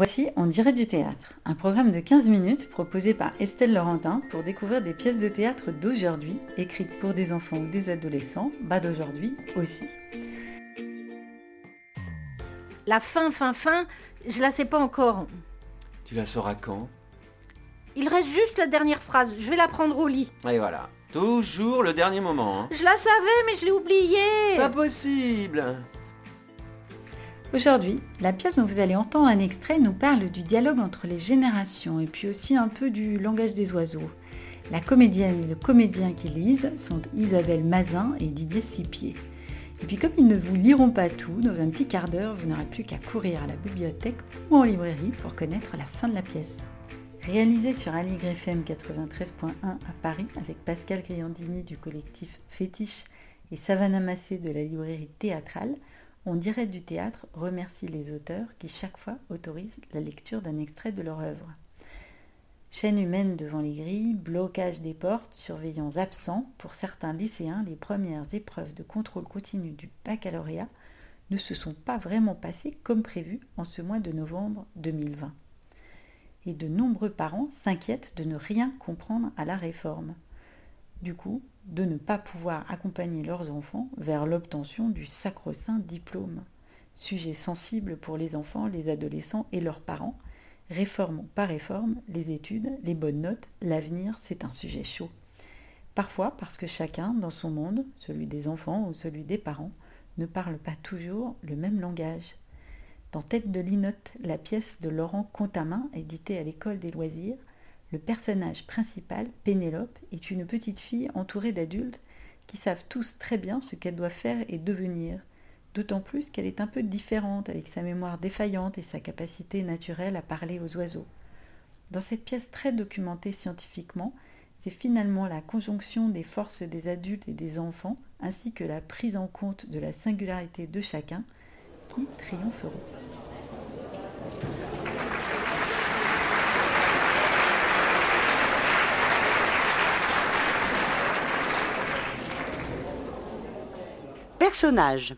Voici On dirait du théâtre, un programme de 15 minutes proposé par Estelle Laurentin pour découvrir des pièces de théâtre d'aujourd'hui, écrites pour des enfants ou des adolescents, bas d'aujourd'hui aussi. La fin, fin, fin, je la sais pas encore. Tu la sauras quand? Il reste juste la dernière phrase, je vais la prendre au lit. Et voilà. Toujours le dernier moment. hein. Je la savais, mais je l'ai oubliée. Pas possible Aujourd'hui, la pièce dont vous allez entendre un extrait nous parle du dialogue entre les générations et puis aussi un peu du langage des oiseaux. La comédienne et le comédien qui lisent sont Isabelle Mazin et Didier Sipier. Et puis comme ils ne vous liront pas tout, dans un petit quart d'heure, vous n'aurez plus qu'à courir à la bibliothèque ou en librairie pour connaître la fin de la pièce. Réalisé sur Aligre FM 93.1 à Paris avec Pascal Griandini du collectif Fétiche et Savannah Massé de la librairie théâtrale, on dirait du théâtre remercie les auteurs qui chaque fois autorisent la lecture d'un extrait de leur œuvre. Chaîne humaine devant les grilles, blocage des portes, surveillants absents, pour certains lycéens, les premières épreuves de contrôle continu du baccalauréat ne se sont pas vraiment passées comme prévu en ce mois de novembre 2020. Et de nombreux parents s'inquiètent de ne rien comprendre à la réforme. Du coup, de ne pas pouvoir accompagner leurs enfants vers l'obtention du sacro-saint diplôme. Sujet sensible pour les enfants, les adolescents et leurs parents. Réforme pas réforme, les études, les bonnes notes, l'avenir, c'est un sujet chaud. Parfois parce que chacun, dans son monde, celui des enfants ou celui des parents, ne parle pas toujours le même langage. Dans Tête de linotte, la pièce de Laurent Contamin, éditée à l'école des loisirs, le personnage principal, Pénélope, est une petite fille entourée d'adultes qui savent tous très bien ce qu'elle doit faire et devenir, d'autant plus qu'elle est un peu différente avec sa mémoire défaillante et sa capacité naturelle à parler aux oiseaux. Dans cette pièce très documentée scientifiquement, c'est finalement la conjonction des forces des adultes et des enfants, ainsi que la prise en compte de la singularité de chacun, qui triompheront. Personnages.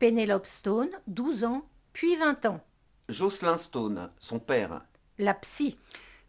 Pénélope Stone, 12 ans, puis 20 ans. Jocelyn Stone, son père. La psy.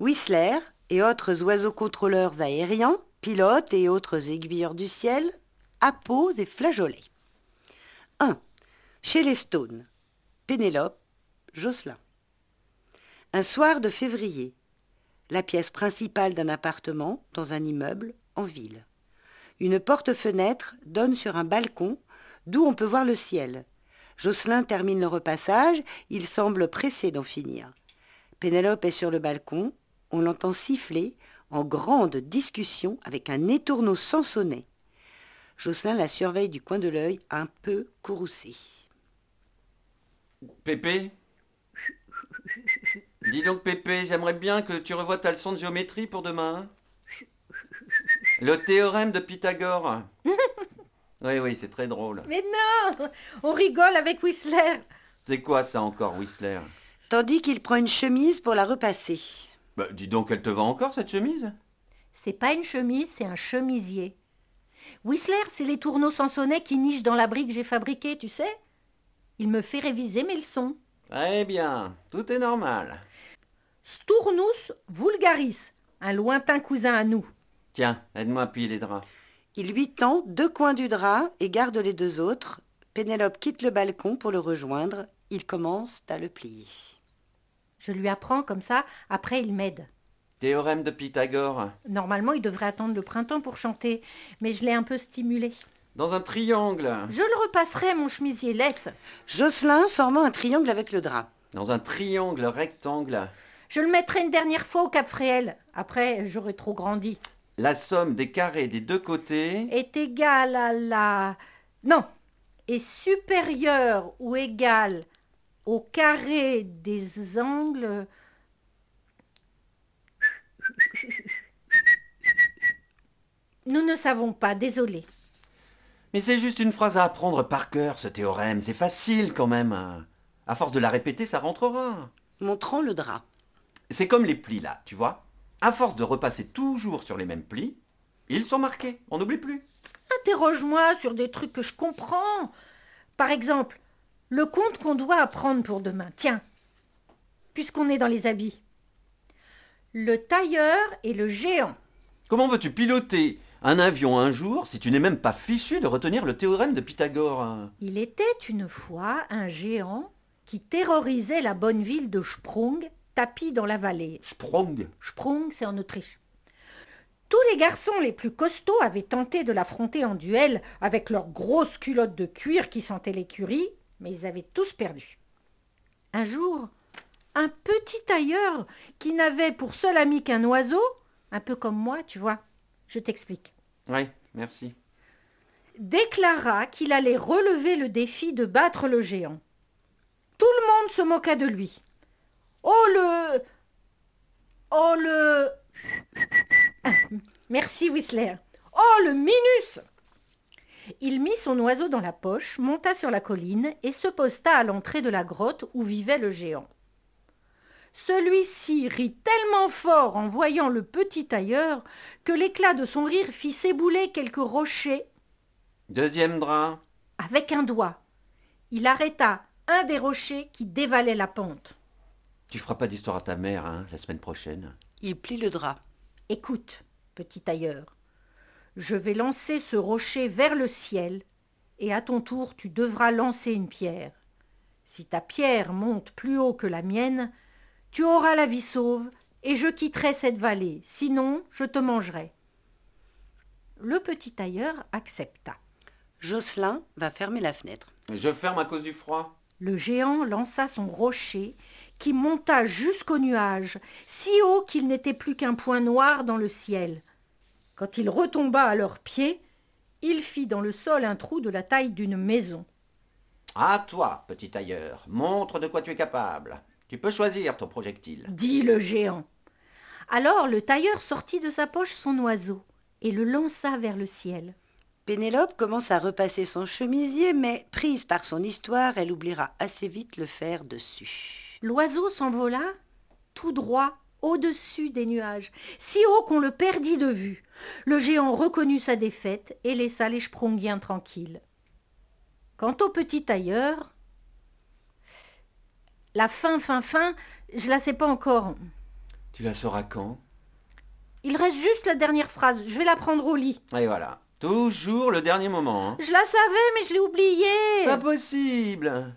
Whistler et autres oiseaux contrôleurs aériens, pilotes et autres aiguilleurs du ciel, apos et flageolets. 1. Chez les Stones. Pénélope, Jocelyn. Un soir de février. La pièce principale d'un appartement dans un immeuble en ville. Une porte-fenêtre donne sur un balcon d'où on peut voir le ciel. Jocelyn termine le repassage, il semble pressé d'en finir. Pénélope est sur le balcon, on l'entend siffler en grande discussion avec un étourneau sans sonnet. Jocelyn la surveille du coin de l'œil, un peu courroucé. Pépé? Dis donc Pépé, j'aimerais bien que tu revoies ta leçon de géométrie pour demain. Le théorème de Pythagore. Oui, oui, c'est très drôle. Mais non On rigole avec Whistler. C'est quoi ça encore, Whistler? Tandis qu'il prend une chemise pour la repasser. Bah, dis donc, elle te va encore cette chemise? C'est pas une chemise, c'est un chemisier. Whistler, c'est les tourneaux sans sonnet qui nichent dans l'abri que j'ai fabriqué, tu sais? Il me fait réviser mes leçons. Eh bien, tout est normal. Stournus vulgaris, un lointain cousin à nous. Tiens, aide-moi à plier les draps. Il lui tend deux coins du drap et garde les deux autres. Pénélope quitte le balcon pour le rejoindre. Il commence à le plier. Je lui apprends comme ça, après il m'aide. Théorème de Pythagore. Normalement, il devrait attendre le printemps pour chanter, mais je l'ai un peu stimulé. Dans un triangle. Je le repasserai, mon chemisier, laisse. Jocelyn formant un triangle avec le drap. Dans un triangle rectangle. Je le mettrai une dernière fois au Cap Fréhel. Après, j'aurai trop grandi. La somme des carrés des deux côtés. Est égale à la... Non. Est supérieure ou égale au carré des angles... Nous ne savons pas, désolé. Mais c'est juste une phrase à apprendre par cœur, ce théorème. C'est facile quand même. À force de la répéter, ça rentrera. Montrant le drap. C'est comme les plis là, tu vois. À force de repasser toujours sur les mêmes plis, ils sont marqués. On n'oublie plus. Interroge-moi sur des trucs que je comprends. Par exemple, le compte qu'on doit apprendre pour demain. Tiens. puisqu'on est dans les habits. Le tailleur et le géant. Comment veux-tu piloter un avion un jour si tu n'es même pas fichu de retenir le théorème de Pythagore? Il était une fois un géant qui terrorisait la bonne ville de Sprung, tapis dans la vallée. Sprung Sprung, c'est en Autriche. Tous les garçons les plus costauds avaient tenté de l'affronter en duel avec leurs grosses culottes de cuir qui sentaient l'écurie, mais ils avaient tous perdu. Un jour, un petit tailleur qui n'avait pour seul ami qu'un oiseau, un peu comme moi, tu vois, je t'explique. Oui, merci. Déclara qu'il allait relever le défi de battre le géant. Tout le monde se moqua de lui. Oh le. Oh le. Merci Whistler. Oh le Minus Il mit son oiseau dans la poche, monta sur la colline et se posta à l'entrée de la grotte où vivait le géant. Celui-ci rit tellement fort en voyant le petit tailleur que l'éclat de son rire fit s'ébouler quelques rochers Deuxième drap. avec un doigt. Il arrêta un des rochers qui dévalait la pente. Tu feras pas d'histoire à ta mère, hein, la semaine prochaine. Il plie le drap. Écoute, petit tailleur, je vais lancer ce rocher vers le ciel, et à ton tour tu devras lancer une pierre. Si ta pierre monte plus haut que la mienne, tu auras la vie sauve, et je quitterai cette vallée, sinon je te mangerai. Le petit tailleur accepta. Jocelyn va fermer la fenêtre. Je ferme à cause du froid. Le géant lança son rocher, qui monta jusqu'au nuage, si haut qu'il n'était plus qu'un point noir dans le ciel. Quand il retomba à leurs pieds, il fit dans le sol un trou de la taille d'une maison. À toi, petit tailleur, montre de quoi tu es capable. Tu peux choisir ton projectile. dit le géant. Alors le tailleur sortit de sa poche son oiseau et le lança vers le ciel. Pénélope commence à repasser son chemisier, mais prise par son histoire, elle oubliera assez vite le fer dessus. L'oiseau s'envola tout droit au-dessus des nuages, si haut qu'on le perdit de vue. Le géant reconnut sa défaite et laissa les Sprongiens tranquilles. Quant au petit tailleur, la fin, fin, fin, je la sais pas encore. Tu la sauras quand? Il reste juste la dernière phrase, je vais la prendre au lit. Et voilà. Toujours le dernier moment. hein. Je la savais, mais je l'ai oubliée. Pas possible.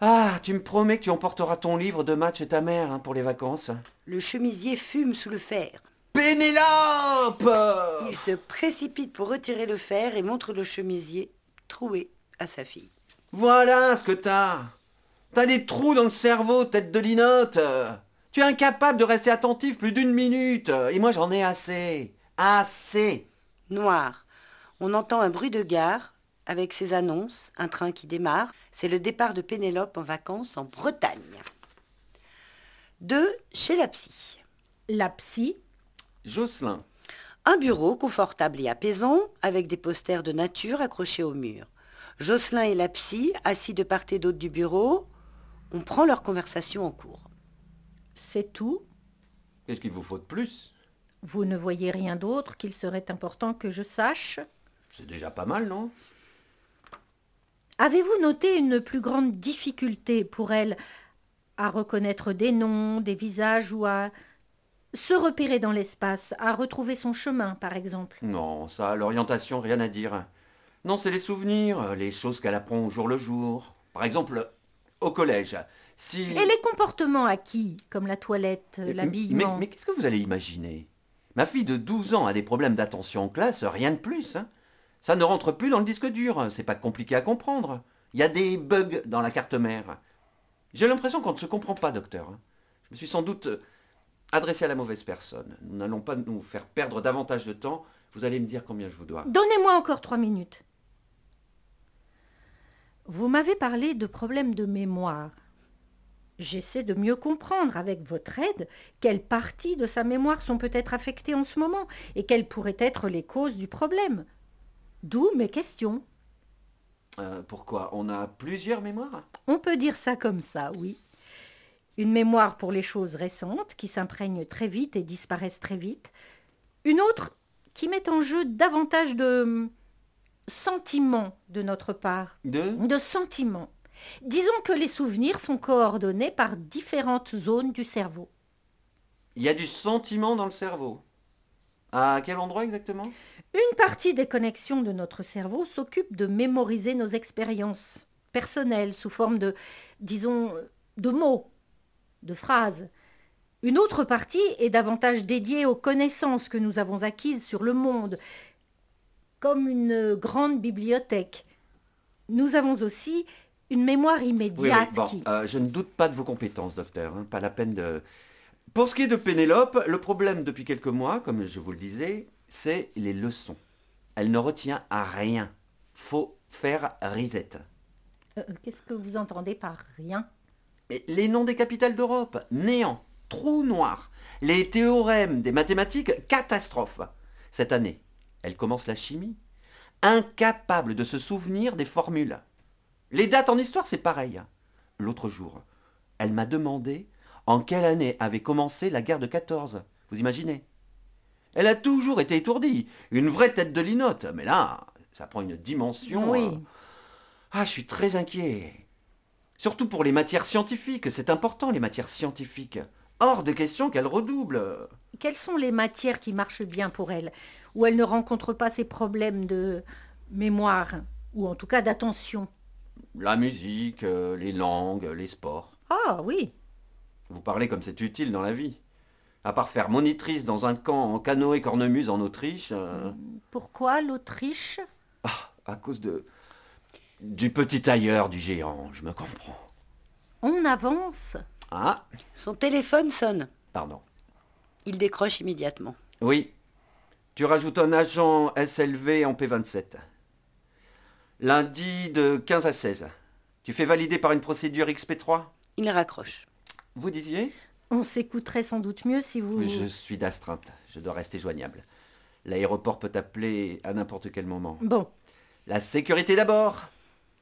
Ah, tu me promets que tu emporteras ton livre de maths chez ta mère hein, pour les vacances. Le chemisier fume sous le fer. Pénélope Il se précipite pour retirer le fer et montre le chemisier troué à sa fille. Voilà ce que t'as. T'as des trous dans le cerveau, tête de linotte. Tu es incapable de rester attentif plus d'une minute. Et moi j'en ai assez. Assez. Noir. On entend un bruit de gare avec ses annonces, un train qui démarre. C'est le départ de Pénélope en vacances en Bretagne. Deux, chez la psy. La psy, Jocelyn. Un bureau confortable et apaisant avec des posters de nature accrochés au mur. Jocelyn et la psy, assis de part et d'autre du bureau, on prend leur conversation en cours. c'est tout. Qu'est-ce qu'il vous faut de plus? Vous ne voyez rien d'autre qu'il serait important que je sache? C'est déjà pas mal, non? Avez-vous noté une plus grande difficulté pour elle à reconnaître des noms, des visages ou à se repérer dans l'espace, à retrouver son chemin, par exemple? Non, ça, l'orientation, rien à dire. Non, c'est les souvenirs, les choses qu'elle apprend au jour le jour. Par exemple, au collège. Si... Et les comportements acquis, comme la toilette, l'habillement Mais, mais qu'est-ce que vous allez imaginer? Ma fille de 12 ans a des problèmes d'attention en classe, rien de plus. hein. Ça ne rentre plus dans le disque dur, c'est pas compliqué à comprendre. Il y a des bugs dans la carte mère. J'ai l'impression qu'on ne se comprend pas, docteur. Je me suis sans doute euh, adressé à la mauvaise personne. Nous n'allons pas nous faire perdre davantage de temps. Vous allez me dire combien je vous dois. Donnez-moi encore trois minutes. Vous m'avez parlé de problèmes de mémoire. J'essaie de mieux comprendre avec votre aide quelles parties de sa mémoire sont peut-être affectées en ce moment et quelles pourraient être les causes du problème. D'où mes questions. Euh, pourquoi? On a plusieurs mémoires? On peut dire ça comme ça, oui. Une mémoire pour les choses récentes qui s'imprègnent très vite et disparaissent très vite. Une autre qui met en jeu davantage de hum, sentiments de notre part. Deux de sentiments. Disons que les souvenirs sont coordonnés par différentes zones du cerveau. Il y a du sentiment dans le cerveau. À quel endroit exactement? Une partie des connexions de notre cerveau s'occupe de mémoriser nos expériences personnelles sous forme de, disons, de mots, de phrases. Une autre partie est davantage dédiée aux connaissances que nous avons acquises sur le monde, comme une grande bibliothèque. Nous avons aussi une mémoire immédiate. Oui, bon, qui... euh, je ne doute pas de vos compétences, docteur. hein, Pas la peine de. Pour ce qui est de Pénélope, le problème depuis quelques mois, comme je vous le disais, c'est les leçons. Elle ne retient à rien. Faut faire risette. Euh, Qu'est-ce que vous entendez par rien? Mais les noms des capitales d'Europe, néant, trou noir. Les théorèmes des mathématiques, catastrophe. Cette année, elle commence la chimie, incapable de se souvenir des formules. Les dates en histoire, c'est pareil. L'autre jour, elle m'a demandé en quelle année avait commencé la guerre de 14. Vous imaginez? Elle a toujours été étourdie, une vraie tête de linotte. Mais là, ça prend une dimension. Oui. euh, Ah, je suis très inquiet. Surtout pour les matières scientifiques, c'est important les matières scientifiques. Hors de question qu'elle redouble. Quelles sont les matières qui marchent bien pour elle, où elle ne rencontre pas ces problèmes de mémoire, ou en tout cas d'attention? La musique, euh, les langues, les sports. Ah oui, Vous parlez comme c'est utile dans la vie. À part faire monitrice dans un camp en canoë cornemuse en Autriche, euh, pourquoi l'Autriche? Ah, à cause de du petit tailleur du géant, je me comprends. On avance. Ah, Son téléphone sonne. pardon. Il décroche immédiatement. Oui. Tu rajoutes un agent SLV en P27. Lundi de 15 à 16. Tu fais valider par une procédure XP3 Il raccroche. Vous disiez On s'écouterait sans doute mieux si vous... Je suis d'astreinte. Je dois rester joignable. L'aéroport peut t'appeler à n'importe quel moment. Bon, La sécurité d'abord.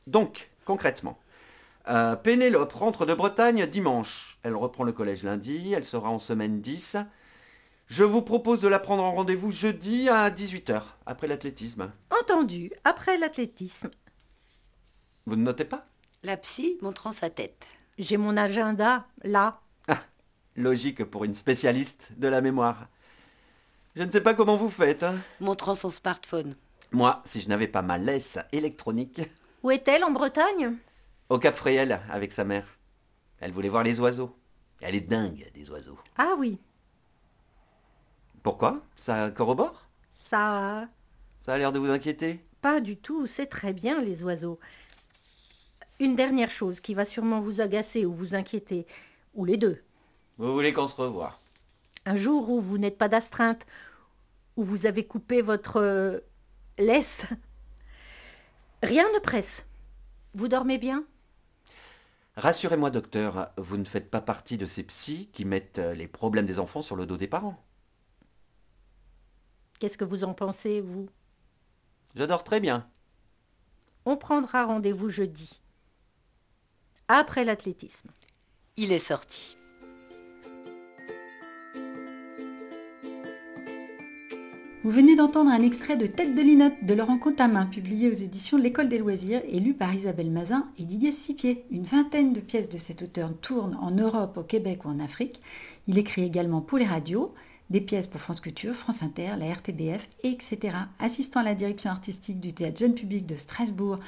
Donc, concrètement, euh, Pénélope rentre de Bretagne dimanche. Elle reprend le collège lundi, elle sera en semaine 10. Je vous propose de la prendre en rendez-vous jeudi à 18h, après l'athlétisme. entendu, après l'athlétisme, Vous ne notez pas? La psy montrant sa tête. J'ai mon agenda là. Logique pour une spécialiste de la mémoire. Je ne sais pas comment vous faites. hein. Montrant son smartphone. Moi, si je n'avais pas ma laisse électronique, Où est-elle en Bretagne? Au Cap Fréhel avec sa mère. Elle voulait voir les oiseaux. Elle est dingue des oiseaux. Ah oui, Pourquoi? Ça corrobore? Ça... Ça a l'air de vous inquiéter? Pas du tout, c'est très bien les oiseaux. Une dernière chose qui va sûrement vous agacer ou vous inquiéter, ou les deux. Vous voulez qu'on se revoie Un jour où vous n'êtes pas d'astreinte, où vous avez coupé votre euh, laisse, rien ne presse. Vous dormez bien? Rassurez-moi, docteur, vous ne faites pas partie de ces psys qui mettent euh, les problèmes des enfants sur le dos des parents. Qu'est-ce que vous en pensez, vous? Je dors très bien. On prendra rendez-vous jeudi, après l'athlétisme. Il est sorti. Vous venez d'entendre un extrait de Tête de linotte de Laurent Contamin, publié aux éditions de l'École des loisirs et lu par Isabelle Mazin et Didier Sipier. Une vingtaine de pièces de cet auteur tournent en Europe, au Québec ou en Afrique. Il écrit également pour les radios, des pièces pour France Culture, France Inter, la RTBF, etc. Assistant à la direction artistique du théâtre jeune public de Strasbourg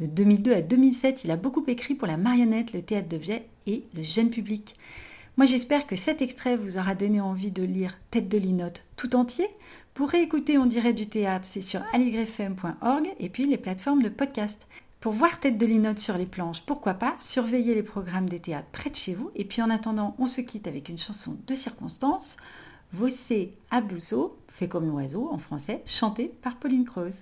de 2002 à 2007, il a beaucoup écrit pour la marionnette, le théâtre d'objets et le jeune public. Moi j'espère que cet extrait vous aura donné envie de lire Tête de linotte tout entier. Pour réécouter On dirait du théâtre, c'est sur aligrefm.org et puis les plateformes de podcast. Pour voir Tête de linotte sur les planches, pourquoi pas, surveillez les programmes des théâtres près de chez vous. Et puis en attendant, on se quitte avec une chanson de circonstance, Vossé à Bousso, fait comme l'oiseau en français, chantée par Pauline Creuse.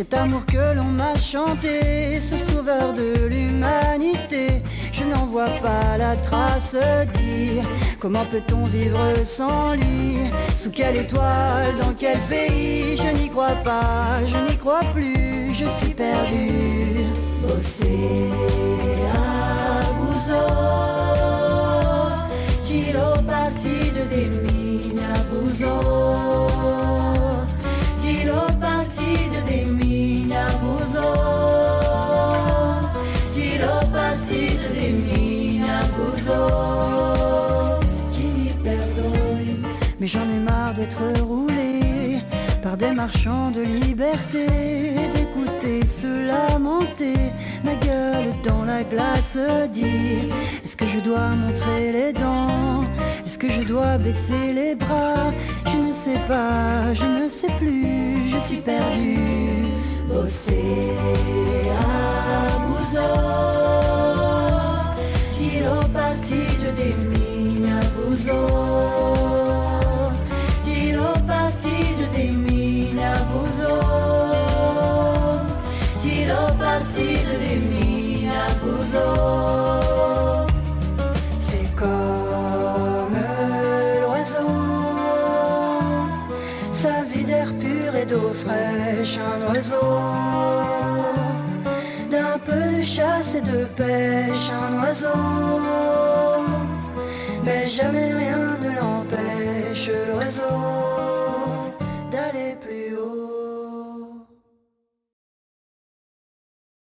Cet amour que l'on m'a chanté, ce sauveur de l'humanité, je n'en vois pas la trace dire comment peut-on vivre sans lui? Sous quelle étoile, dans quel pays? Je n'y crois pas, je n'y crois plus, je suis perdu. De. Mais j'en ai marre d'être roulé par des marchands de liberté, d'écouter se lamenter, ma gueule dans la glace dire Est-ce que je dois montrer les dents? Est-ce que je dois baisser les bras? Je ne sais pas, je ne sais plus, je suis perdu. Você abusou, tirou partido de mim, abusou. Tirou partido de mim, abusou. Tirou partido de mim, abusou. Fais comme l'oiseau, sa vie d'air pur et d'eau fraîche, un oiseau. D'un peu de chasse et de pêche, un oiseau. Mais jamais